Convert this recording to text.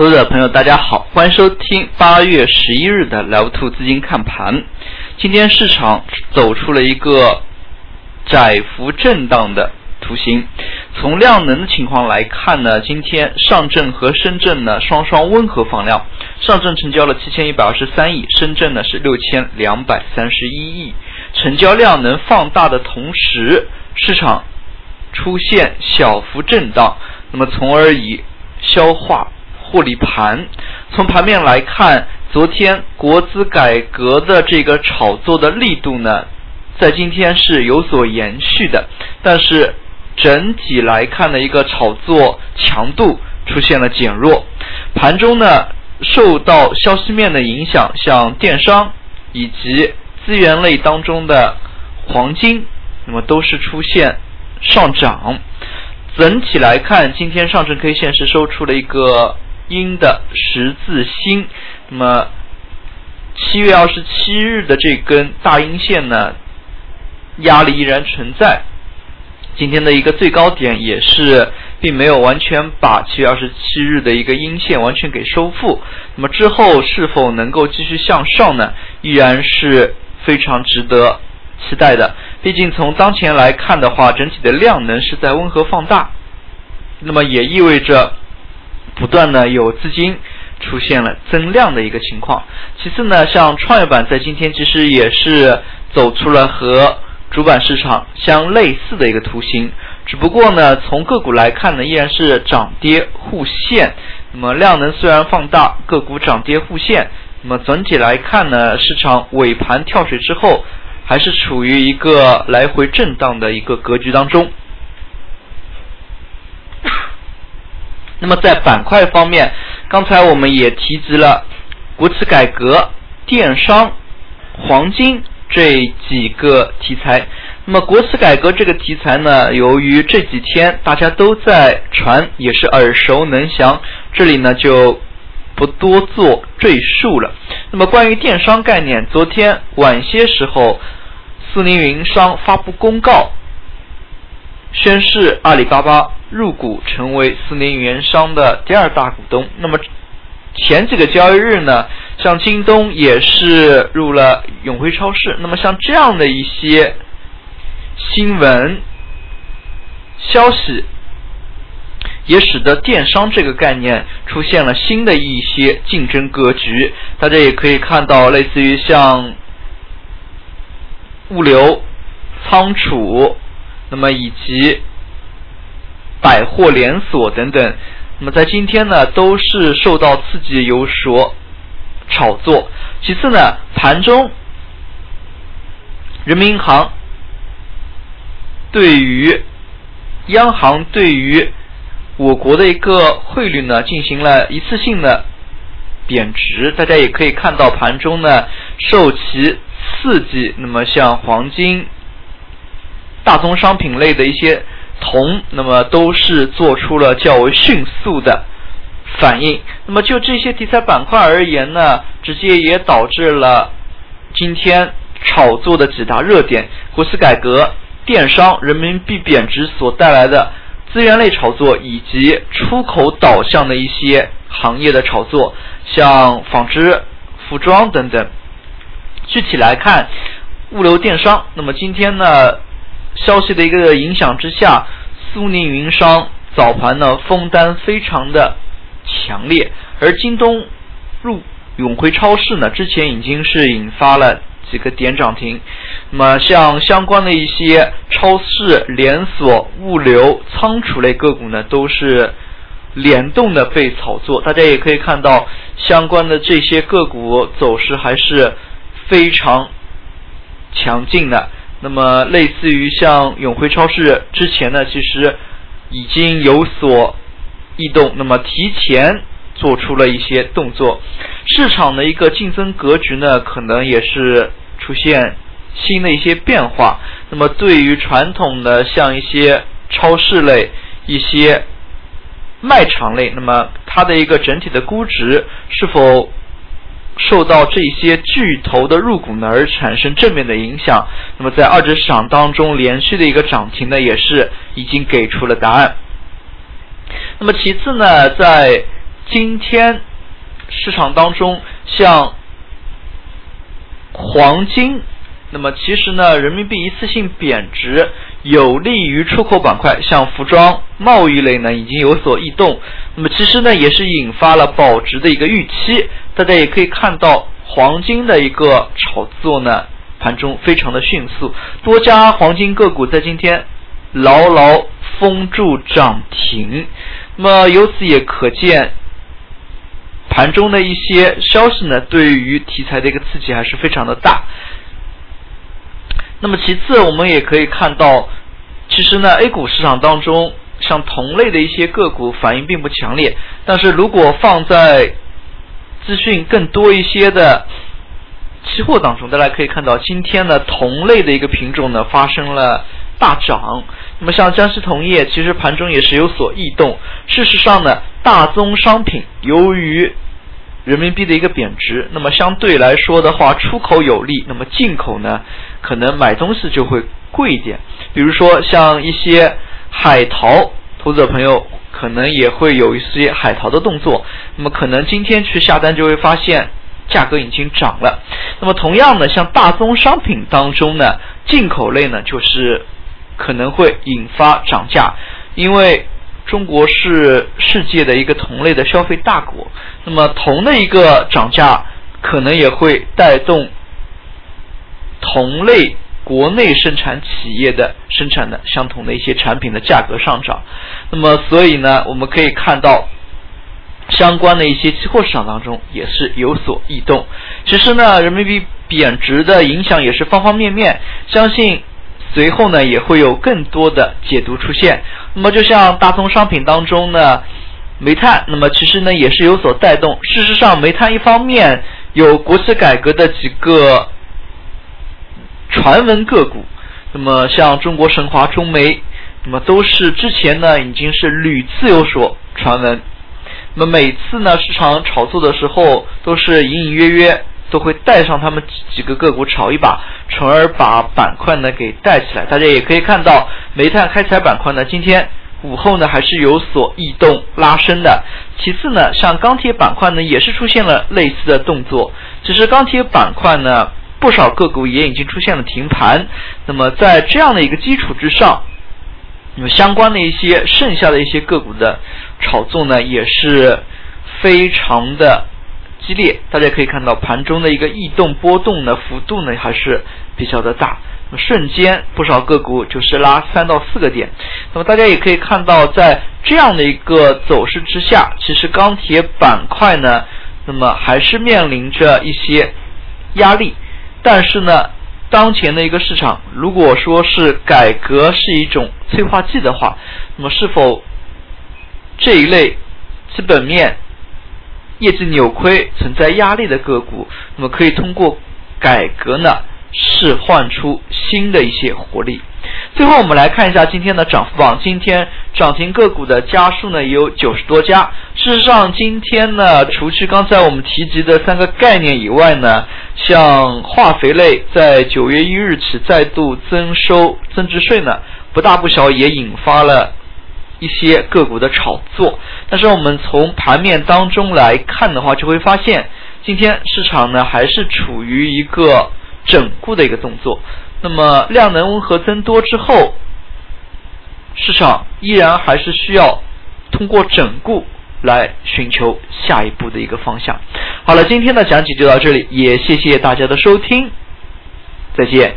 投资者朋友，大家好，欢迎收听八月十一日的 Live Two 资金看盘。今天市场走出了一个窄幅震荡的图形。从量能的情况来看呢，今天上证和深圳呢双双温和放量，上证成交了七千一百二十三亿，深圳呢是六千两百三十一亿。成交量能放大的同时，市场出现小幅震荡，那么从而以消化。获利盘，从盘面来看，昨天国资改革的这个炒作的力度呢，在今天是有所延续的，但是整体来看的一个炒作强度出现了减弱。盘中呢，受到消息面的影响，像电商以及资源类当中的黄金，那么都是出现上涨。整体来看，今天上证 K 线是收出了一个。阴的十字星，那么七月二十七日的这根大阴线呢，压力依然存在。今天的一个最高点也是并没有完全把七月二十七日的一个阴线完全给收复。那么之后是否能够继续向上呢？依然是非常值得期待的。毕竟从当前来看的话，整体的量能是在温和放大，那么也意味着。不断的有资金出现了增量的一个情况。其次呢，像创业板在今天其实也是走出了和主板市场相类似的一个图形，只不过呢，从个股来看呢，依然是涨跌互现。那么量能虽然放大，个股涨跌互现。那么整体来看呢，市场尾盘跳水之后，还是处于一个来回震荡的一个格局当中。那么在板块方面，刚才我们也提及了国企改革、电商、黄金这几个题材。那么国企改革这个题材呢，由于这几天大家都在传，也是耳熟能详，这里呢就不多做赘述了。那么关于电商概念，昨天晚些时候，苏宁云商发布公告，宣示阿里巴巴。入股成为四宁元商的第二大股东。那么前几个交易日呢，像京东也是入了永辉超市。那么像这样的一些新闻消息，也使得电商这个概念出现了新的一些竞争格局。大家也可以看到，类似于像物流、仓储，那么以及。百货连锁等等，那么在今天呢，都是受到刺激有所炒作。其次呢，盘中人民银行对于央行对于我国的一个汇率呢，进行了一次性的贬值。大家也可以看到盘中呢，受其刺激，那么像黄金、大宗商品类的一些。铜，那么都是做出了较为迅速的反应。那么就这些题材板块而言呢，直接也导致了今天炒作的几大热点：国企改革、电商、人民币贬值所带来的资源类炒作，以及出口导向的一些行业的炒作，像纺织、服装等等。具体来看，物流电商，那么今天呢？消息的一个影响之下，苏宁云商早盘呢封单非常的强烈，而京东入永辉超市呢之前已经是引发了几个点涨停，那么像相关的一些超市连锁、物流、仓储类个股呢都是联动的被炒作，大家也可以看到相关的这些个股走势还是非常强劲的。那么，类似于像永辉超市之前呢，其实已经有所异动，那么提前做出了一些动作，市场的一个竞争格局呢，可能也是出现新的一些变化。那么，对于传统的像一些超市类、一些卖场类，那么它的一个整体的估值是否？受到这些巨头的入股呢而产生正面的影响，那么在二级市场当中连续的一个涨停呢，也是已经给出了答案。那么其次呢，在今天市场当中像黄金。那么其实呢，人民币一次性贬值有利于出口板块，像服装、贸易类呢已经有所异动。那么其实呢，也是引发了保值的一个预期。大家也可以看到，黄金的一个炒作呢，盘中非常的迅速，多家黄金个股在今天牢牢封住涨停。那么由此也可见，盘中的一些消息呢，对于题材的一个刺激还是非常的大。那么其次，我们也可以看到，其实呢，A 股市场当中，像同类的一些个股反应并不强烈。但是如果放在资讯更多一些的期货当中，大家可以看到，今天呢，同类的一个品种呢发生了大涨。那么像江西铜业，其实盘中也是有所异动。事实上呢，大宗商品由于人民币的一个贬值，那么相对来说的话，出口有利，那么进口呢？可能买东西就会贵一点，比如说像一些海淘，投资者朋友可能也会有一些海淘的动作。那么可能今天去下单就会发现价格已经涨了。那么同样的，像大宗商品当中呢，进口类呢就是可能会引发涨价，因为中国是世界的一个同类的消费大国，那么铜的一个涨价可能也会带动。同类国内生产企业的生产的相同的一些产品的价格上涨，那么所以呢，我们可以看到相关的一些期货市场当中也是有所异动。其实呢，人民币贬值的影响也是方方面面，相信随后呢也会有更多的解读出现。那么就像大宗商品当中呢，煤炭，那么其实呢也是有所带动。事实上，煤炭一方面有国企改革的几个。传闻个股，那么像中国神华、中煤，那么都是之前呢已经是屡次有所传闻。那么每次呢市场炒作的时候，都是隐隐约约都会带上他们几个个股炒一把，从而把板块呢给带起来。大家也可以看到，煤炭开采板块呢今天午后呢还是有所异动拉升的。其次呢，像钢铁板块呢也是出现了类似的动作，只是钢铁板块呢。不少个股也已经出现了停盘，那么在这样的一个基础之上，那么相关的一些剩下的一些个股的炒作呢，也是非常的激烈。大家可以看到盘中的一个异动波动呢，幅度呢还是比较的大。那么瞬间不少个股就是拉三到四个点。那么大家也可以看到，在这样的一个走势之下，其实钢铁板块呢，那么还是面临着一些压力。但是呢，当前的一个市场，如果说是改革是一种催化剂的话，那么是否这一类基本面业绩扭亏、存在压力的个股，那么可以通过改革呢，释放出新的一些活力？最后，我们来看一下今天的涨幅榜。今天涨停个股的家数呢也有九十多家。事实上，今天呢，除去刚才我们提及的三个概念以外呢，像化肥类在九月一日起再度增收增值税呢，不大不小也引发了一些个股的炒作。但是我们从盘面当中来看的话，就会发现今天市场呢还是处于一个整固的一个动作。那么量能温和增多之后，市场依然还是需要通过整固来寻求下一步的一个方向。好了，今天的讲解就到这里，也谢谢大家的收听，再见。